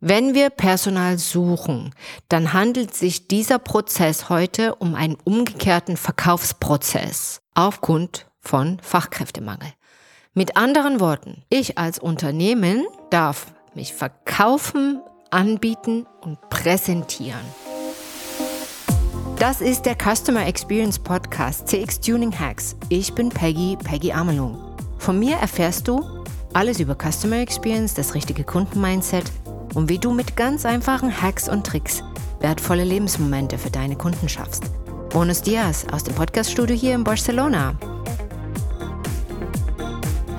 Wenn wir Personal suchen, dann handelt sich dieser Prozess heute um einen umgekehrten Verkaufsprozess aufgrund von Fachkräftemangel. Mit anderen Worten, ich als Unternehmen darf mich verkaufen, anbieten und präsentieren. Das ist der Customer Experience Podcast CX Tuning Hacks. Ich bin Peggy, Peggy Amelung. Von mir erfährst du alles über Customer Experience, das richtige Kundenmindset und wie du mit ganz einfachen Hacks und Tricks wertvolle Lebensmomente für deine Kunden schaffst. Bonus Dias aus dem Podcaststudio hier in Barcelona.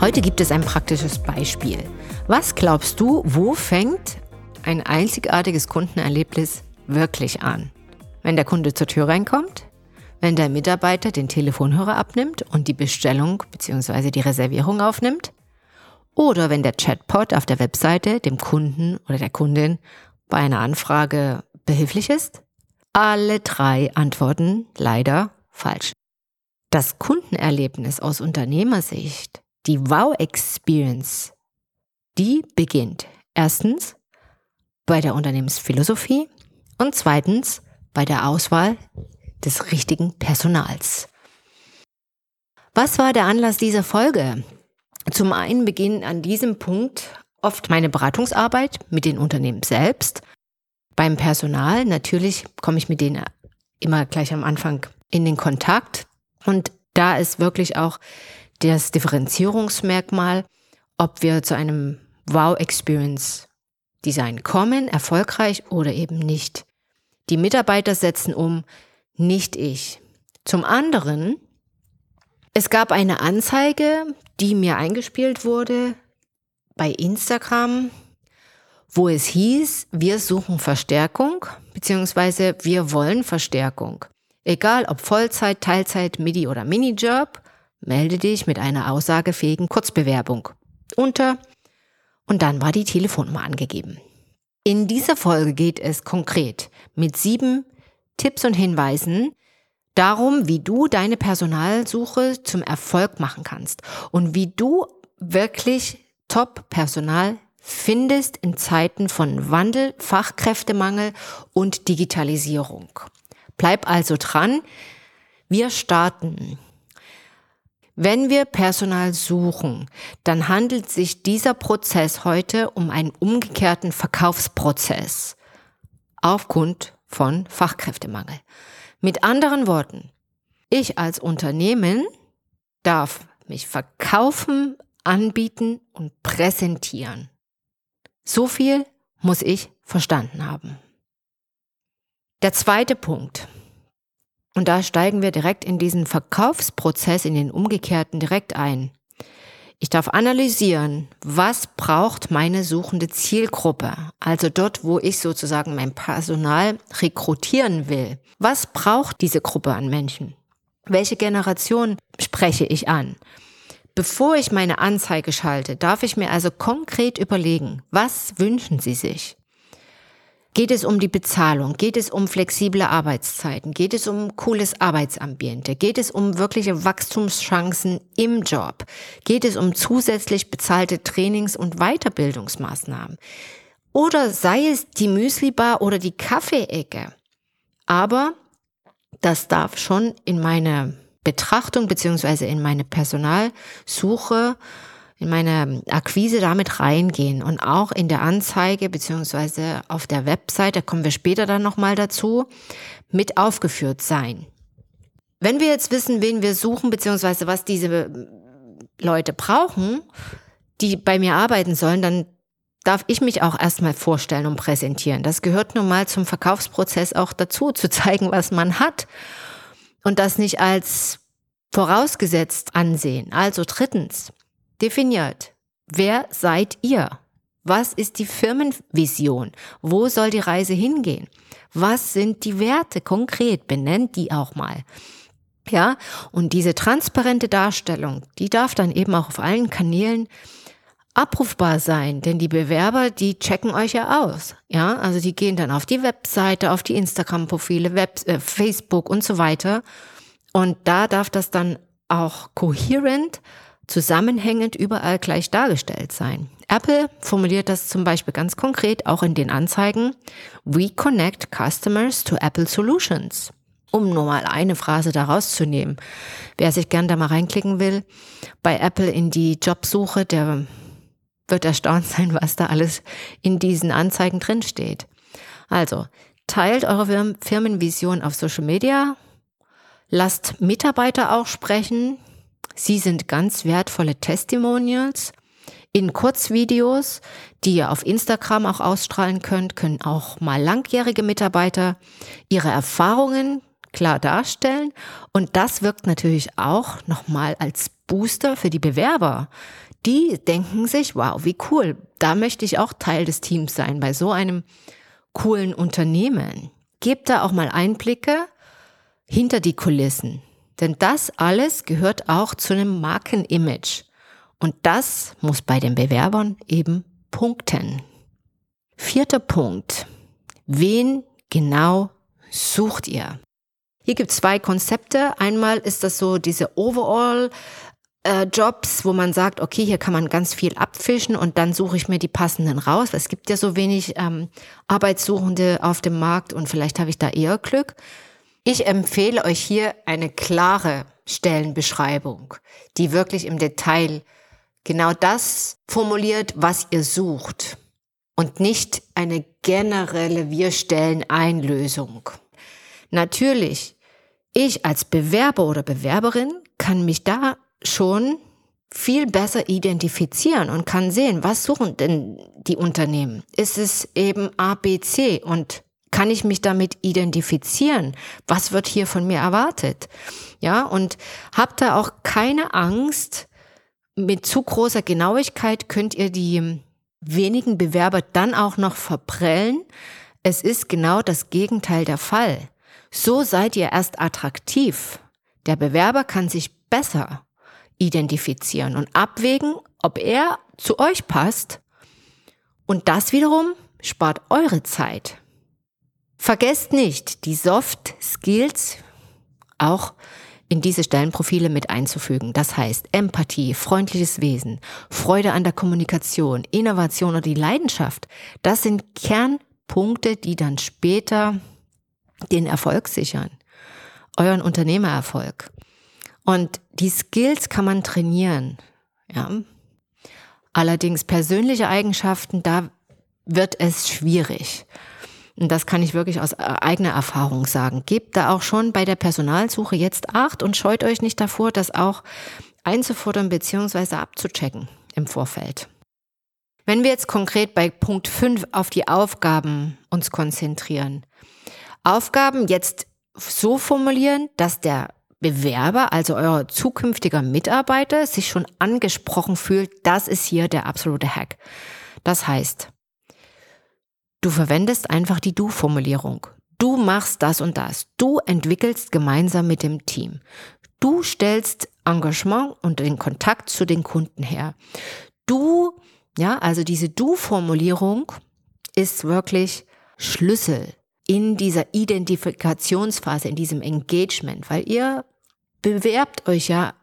Heute gibt es ein praktisches Beispiel. Was glaubst du, wo fängt ein einzigartiges Kundenerlebnis wirklich an? Wenn der Kunde zur Tür reinkommt? Wenn der Mitarbeiter den Telefonhörer abnimmt und die Bestellung bzw. die Reservierung aufnimmt? Oder wenn der Chatbot auf der Webseite dem Kunden oder der Kundin bei einer Anfrage behilflich ist? Alle drei antworten leider falsch. Das Kundenerlebnis aus Unternehmersicht, die Wow-Experience, die beginnt erstens bei der Unternehmensphilosophie und zweitens bei der Auswahl des richtigen Personals. Was war der Anlass dieser Folge? Zum einen beginnt an diesem Punkt oft meine Beratungsarbeit mit den Unternehmen selbst. Beim Personal natürlich komme ich mit denen immer gleich am Anfang in den Kontakt. Und da ist wirklich auch das Differenzierungsmerkmal, ob wir zu einem Wow-Experience Design kommen, erfolgreich oder eben nicht. Die Mitarbeiter setzen um, nicht ich. Zum anderen es gab eine Anzeige, die mir eingespielt wurde bei Instagram, wo es hieß, wir suchen Verstärkung, beziehungsweise wir wollen Verstärkung. Egal ob Vollzeit, Teilzeit, Midi oder Minijob, melde dich mit einer aussagefähigen Kurzbewerbung unter und dann war die Telefonnummer angegeben. In dieser Folge geht es konkret mit sieben Tipps und Hinweisen, darum, wie du deine Personalsuche zum Erfolg machen kannst und wie du wirklich Top-Personal findest in Zeiten von Wandel, Fachkräftemangel und Digitalisierung. Bleib also dran. Wir starten. Wenn wir Personal suchen, dann handelt sich dieser Prozess heute um einen umgekehrten Verkaufsprozess aufgrund von Fachkräftemangel. Mit anderen Worten, ich als Unternehmen darf mich verkaufen, anbieten und präsentieren. So viel muss ich verstanden haben. Der zweite Punkt. Und da steigen wir direkt in diesen Verkaufsprozess, in den umgekehrten direkt ein. Ich darf analysieren, was braucht meine suchende Zielgruppe, also dort, wo ich sozusagen mein Personal rekrutieren will. Was braucht diese Gruppe an Menschen? Welche Generation spreche ich an? Bevor ich meine Anzeige schalte, darf ich mir also konkret überlegen, was wünschen Sie sich? Geht es um die Bezahlung? Geht es um flexible Arbeitszeiten? Geht es um cooles Arbeitsambiente? Geht es um wirkliche Wachstumschancen im Job? Geht es um zusätzlich bezahlte Trainings- und Weiterbildungsmaßnahmen? Oder sei es die Müslibar oder die Kaffeeecke? Aber das darf schon in meine Betrachtung beziehungsweise in meine Personalsuche in meine Akquise damit reingehen und auch in der Anzeige beziehungsweise auf der Website, da kommen wir später dann nochmal dazu, mit aufgeführt sein. Wenn wir jetzt wissen, wen wir suchen beziehungsweise was diese Leute brauchen, die bei mir arbeiten sollen, dann darf ich mich auch erstmal vorstellen und präsentieren. Das gehört nun mal zum Verkaufsprozess auch dazu, zu zeigen, was man hat und das nicht als vorausgesetzt ansehen. Also drittens, definiert. Wer seid ihr? Was ist die Firmenvision? Wo soll die Reise hingehen? Was sind die Werte konkret? Benennt die auch mal. Ja, und diese transparente Darstellung, die darf dann eben auch auf allen Kanälen abrufbar sein, denn die Bewerber, die checken euch ja aus. Ja, also die gehen dann auf die Webseite, auf die Instagram-Profile, Web, äh, Facebook und so weiter. Und da darf das dann auch kohärent zusammenhängend überall gleich dargestellt sein. Apple formuliert das zum Beispiel ganz konkret auch in den Anzeigen We connect customers to Apple Solutions. Um nur mal eine Phrase daraus zu nehmen. Wer sich gern da mal reinklicken will, bei Apple in die Jobsuche, der wird erstaunt sein, was da alles in diesen Anzeigen drinsteht. Also, teilt eure Firmenvision auf Social Media, lasst Mitarbeiter auch sprechen. Sie sind ganz wertvolle Testimonials. In Kurzvideos, die ihr auf Instagram auch ausstrahlen könnt, können auch mal langjährige Mitarbeiter ihre Erfahrungen klar darstellen. Und das wirkt natürlich auch nochmal als Booster für die Bewerber. Die denken sich, wow, wie cool, da möchte ich auch Teil des Teams sein bei so einem coolen Unternehmen. Gebt da auch mal Einblicke hinter die Kulissen. Denn das alles gehört auch zu einem Markenimage. Und das muss bei den Bewerbern eben punkten. Vierter Punkt. Wen genau sucht ihr? Hier gibt es zwei Konzepte. Einmal ist das so diese Overall äh, Jobs, wo man sagt, okay, hier kann man ganz viel abfischen und dann suche ich mir die passenden raus. Es gibt ja so wenig ähm, Arbeitssuchende auf dem Markt und vielleicht habe ich da eher Glück. Ich empfehle euch hier eine klare Stellenbeschreibung, die wirklich im Detail genau das formuliert, was ihr sucht und nicht eine generelle Wir stellen Einlösung. Natürlich ich als Bewerber oder Bewerberin kann mich da schon viel besser identifizieren und kann sehen, was suchen denn die Unternehmen? Ist es eben A, B, C und kann ich mich damit identifizieren? Was wird hier von mir erwartet? Ja, und habt da auch keine Angst. Mit zu großer Genauigkeit könnt ihr die wenigen Bewerber dann auch noch verprellen. Es ist genau das Gegenteil der Fall. So seid ihr erst attraktiv. Der Bewerber kann sich besser identifizieren und abwägen, ob er zu euch passt. Und das wiederum spart eure Zeit. Vergesst nicht, die Soft Skills auch in diese Stellenprofile mit einzufügen. Das heißt Empathie, freundliches Wesen, Freude an der Kommunikation, Innovation oder die Leidenschaft. Das sind Kernpunkte, die dann später den Erfolg sichern, euren Unternehmererfolg. Und die Skills kann man trainieren. Ja. Allerdings persönliche Eigenschaften, da wird es schwierig. Und das kann ich wirklich aus eigener Erfahrung sagen. Gebt da auch schon bei der Personalsuche jetzt Acht und scheut euch nicht davor, das auch einzufordern bzw. abzuchecken im Vorfeld. Wenn wir jetzt konkret bei Punkt 5 auf die Aufgaben uns konzentrieren, Aufgaben jetzt so formulieren, dass der Bewerber, also euer zukünftiger Mitarbeiter, sich schon angesprochen fühlt, das ist hier der absolute Hack. Das heißt, du verwendest einfach die Du-Formulierung. Du machst das und das. Du entwickelst gemeinsam mit dem Team. Du stellst Engagement und den Kontakt zu den Kunden her. Du, ja, also diese Du-Formulierung ist wirklich Schlüssel in dieser Identifikationsphase, in diesem Engagement, weil ihr bewerbt euch ja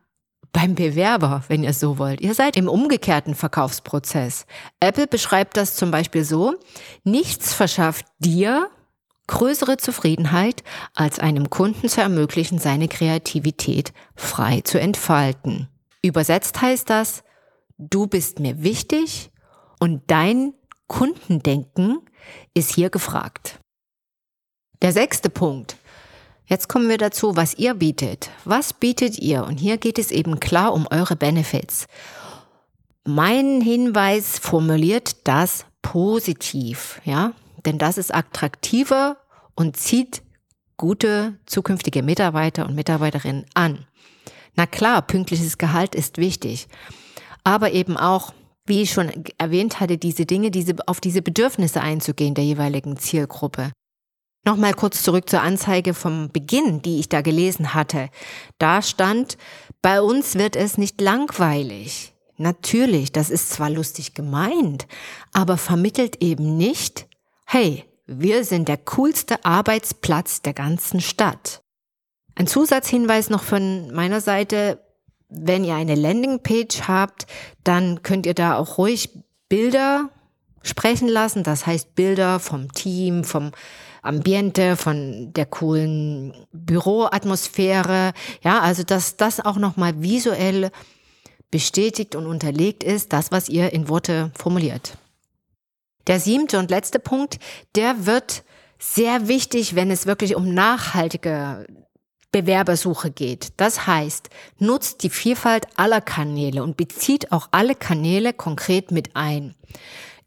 beim Bewerber, wenn ihr so wollt. Ihr seid im umgekehrten Verkaufsprozess. Apple beschreibt das zum Beispiel so, nichts verschafft dir größere Zufriedenheit, als einem Kunden zu ermöglichen, seine Kreativität frei zu entfalten. Übersetzt heißt das, du bist mir wichtig und dein Kundendenken ist hier gefragt. Der sechste Punkt. Jetzt kommen wir dazu, was ihr bietet. Was bietet ihr? Und hier geht es eben klar um eure Benefits. Mein Hinweis formuliert das positiv, ja? Denn das ist attraktiver und zieht gute zukünftige Mitarbeiter und Mitarbeiterinnen an. Na klar, pünktliches Gehalt ist wichtig. Aber eben auch, wie ich schon erwähnt hatte, diese Dinge, diese, auf diese Bedürfnisse einzugehen der jeweiligen Zielgruppe. Nochmal kurz zurück zur Anzeige vom Beginn, die ich da gelesen hatte. Da stand, bei uns wird es nicht langweilig. Natürlich, das ist zwar lustig gemeint, aber vermittelt eben nicht, hey, wir sind der coolste Arbeitsplatz der ganzen Stadt. Ein Zusatzhinweis noch von meiner Seite, wenn ihr eine Landingpage habt, dann könnt ihr da auch ruhig Bilder sprechen lassen. Das heißt Bilder vom Team, vom Ambiente, von der coolen Büroatmosphäre. Ja, also dass das auch nochmal visuell bestätigt und unterlegt ist, das, was ihr in Worte formuliert. Der siebte und letzte Punkt, der wird sehr wichtig, wenn es wirklich um nachhaltige Bewerbersuche geht. Das heißt, nutzt die Vielfalt aller Kanäle und bezieht auch alle Kanäle konkret mit ein.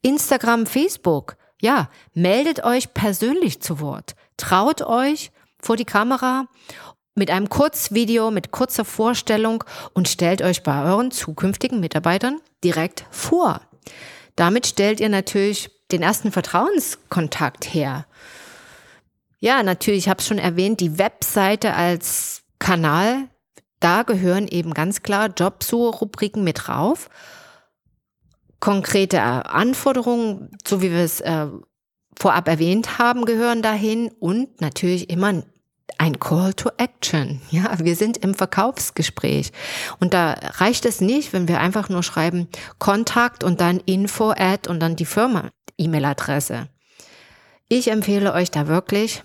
Instagram, Facebook, ja, meldet euch persönlich zu Wort. Traut euch vor die Kamera mit einem Kurzvideo, mit kurzer Vorstellung und stellt euch bei euren zukünftigen Mitarbeitern direkt vor. Damit stellt ihr natürlich den ersten Vertrauenskontakt her. Ja, natürlich, ich habe es schon erwähnt, die Webseite als Kanal, da gehören eben ganz klar Jobsuche-Rubriken mit drauf. Konkrete Anforderungen, so wie wir es äh, vorab erwähnt haben, gehören dahin und natürlich immer ein Call to Action. Ja, wir sind im Verkaufsgespräch. Und da reicht es nicht, wenn wir einfach nur schreiben Kontakt und dann Info at und dann die Firma E-Mail-Adresse. Ich empfehle euch da wirklich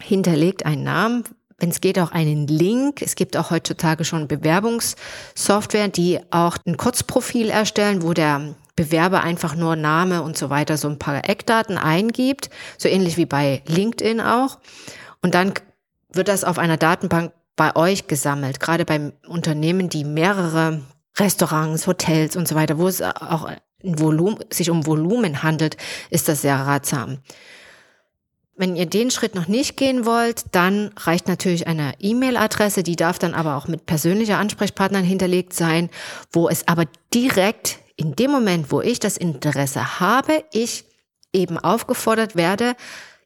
hinterlegt einen Namen, wenn es geht auch einen Link. Es gibt auch heutzutage schon Bewerbungssoftware, die auch ein Kurzprofil erstellen, wo der Bewerber einfach nur Name und so weiter, so ein paar Eckdaten eingibt, so ähnlich wie bei LinkedIn auch. Und dann wird das auf einer Datenbank bei euch gesammelt, gerade beim Unternehmen, die mehrere Restaurants, Hotels und so weiter, wo es auch Volumen, sich um Volumen handelt, ist das sehr ratsam. Wenn ihr den Schritt noch nicht gehen wollt, dann reicht natürlich eine E-Mail-Adresse, die darf dann aber auch mit persönlicher Ansprechpartnern hinterlegt sein, wo es aber direkt in dem Moment, wo ich das Interesse habe, ich eben aufgefordert werde,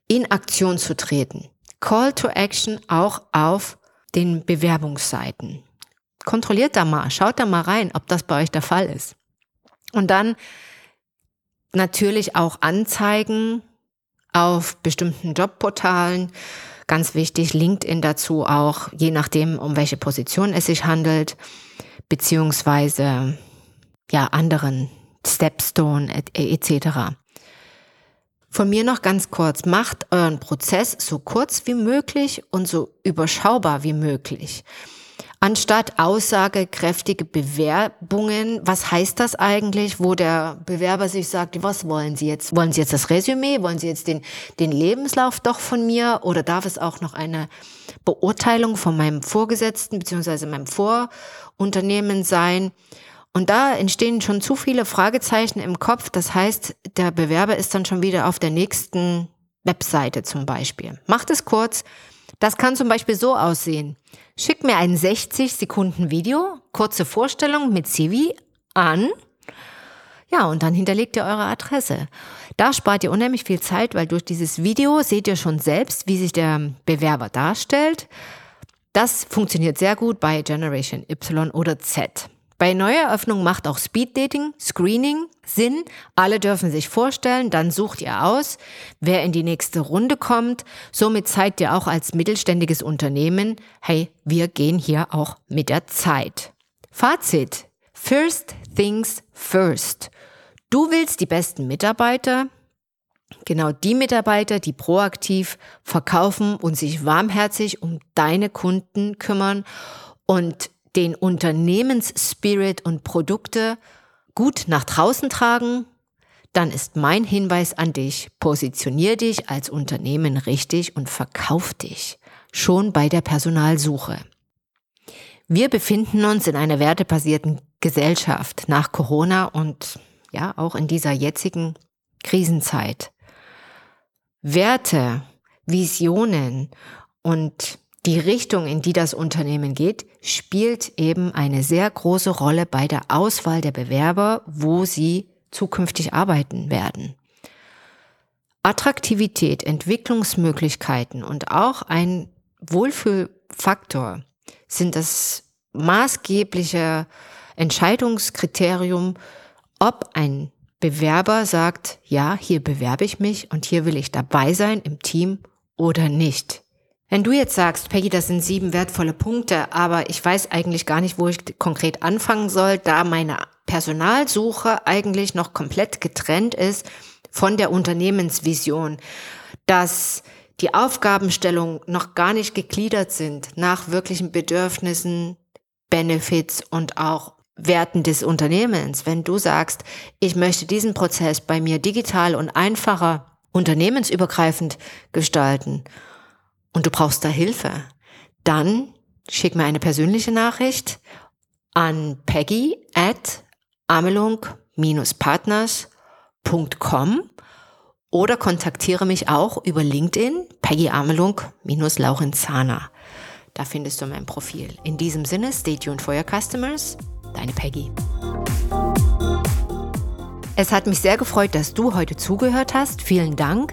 in Aktion zu treten. Call to Action auch auf den Bewerbungsseiten. Kontrolliert da mal, schaut da mal rein, ob das bei euch der Fall ist. Und dann natürlich auch Anzeigen auf bestimmten Jobportalen. Ganz wichtig, LinkedIn dazu auch, je nachdem, um welche Position es sich handelt, beziehungsweise ja, anderen Stepstone etc. Von mir noch ganz kurz, macht euren Prozess so kurz wie möglich und so überschaubar wie möglich. Anstatt aussagekräftige Bewerbungen, was heißt das eigentlich, wo der Bewerber sich sagt, was wollen Sie jetzt? Wollen Sie jetzt das Resümee? Wollen Sie jetzt den, den Lebenslauf doch von mir? Oder darf es auch noch eine Beurteilung von meinem Vorgesetzten beziehungsweise meinem Vorunternehmen sein? Und da entstehen schon zu viele Fragezeichen im Kopf. Das heißt, der Bewerber ist dann schon wieder auf der nächsten Webseite zum Beispiel. Macht es kurz. Das kann zum Beispiel so aussehen. Schickt mir ein 60 Sekunden Video, kurze Vorstellung mit CV an. Ja, und dann hinterlegt ihr eure Adresse. Da spart ihr unheimlich viel Zeit, weil durch dieses Video seht ihr schon selbst, wie sich der Bewerber darstellt. Das funktioniert sehr gut bei Generation Y oder Z. Bei Neueröffnung macht auch Speed Dating, Screening Sinn. Alle dürfen sich vorstellen, dann sucht ihr aus, wer in die nächste Runde kommt. Somit zeigt ihr auch als mittelständiges Unternehmen, hey, wir gehen hier auch mit der Zeit. Fazit. First things first. Du willst die besten Mitarbeiter, genau die Mitarbeiter, die proaktiv verkaufen und sich warmherzig um deine Kunden kümmern und den Unternehmensspirit und Produkte gut nach draußen tragen, dann ist mein Hinweis an dich, positionier dich als Unternehmen richtig und verkauf dich schon bei der Personalsuche. Wir befinden uns in einer wertebasierten Gesellschaft nach Corona und ja, auch in dieser jetzigen Krisenzeit. Werte, Visionen und die Richtung, in die das Unternehmen geht, spielt eben eine sehr große Rolle bei der Auswahl der Bewerber, wo sie zukünftig arbeiten werden. Attraktivität, Entwicklungsmöglichkeiten und auch ein Wohlfühlfaktor sind das maßgebliche Entscheidungskriterium, ob ein Bewerber sagt, ja, hier bewerbe ich mich und hier will ich dabei sein im Team oder nicht. Wenn du jetzt sagst, Peggy, das sind sieben wertvolle Punkte, aber ich weiß eigentlich gar nicht, wo ich konkret anfangen soll, da meine Personalsuche eigentlich noch komplett getrennt ist von der Unternehmensvision, dass die Aufgabenstellungen noch gar nicht gegliedert sind nach wirklichen Bedürfnissen, Benefits und auch Werten des Unternehmens. Wenn du sagst, ich möchte diesen Prozess bei mir digital und einfacher unternehmensübergreifend gestalten und du brauchst da Hilfe, dann schick mir eine persönliche Nachricht an peggy at amelung-partners.com oder kontaktiere mich auch über LinkedIn, Peggy Amelung-Laurenzana. Da findest du mein Profil. In diesem Sinne, stay tuned for your customers. Deine Peggy. Es hat mich sehr gefreut, dass du heute zugehört hast. Vielen Dank.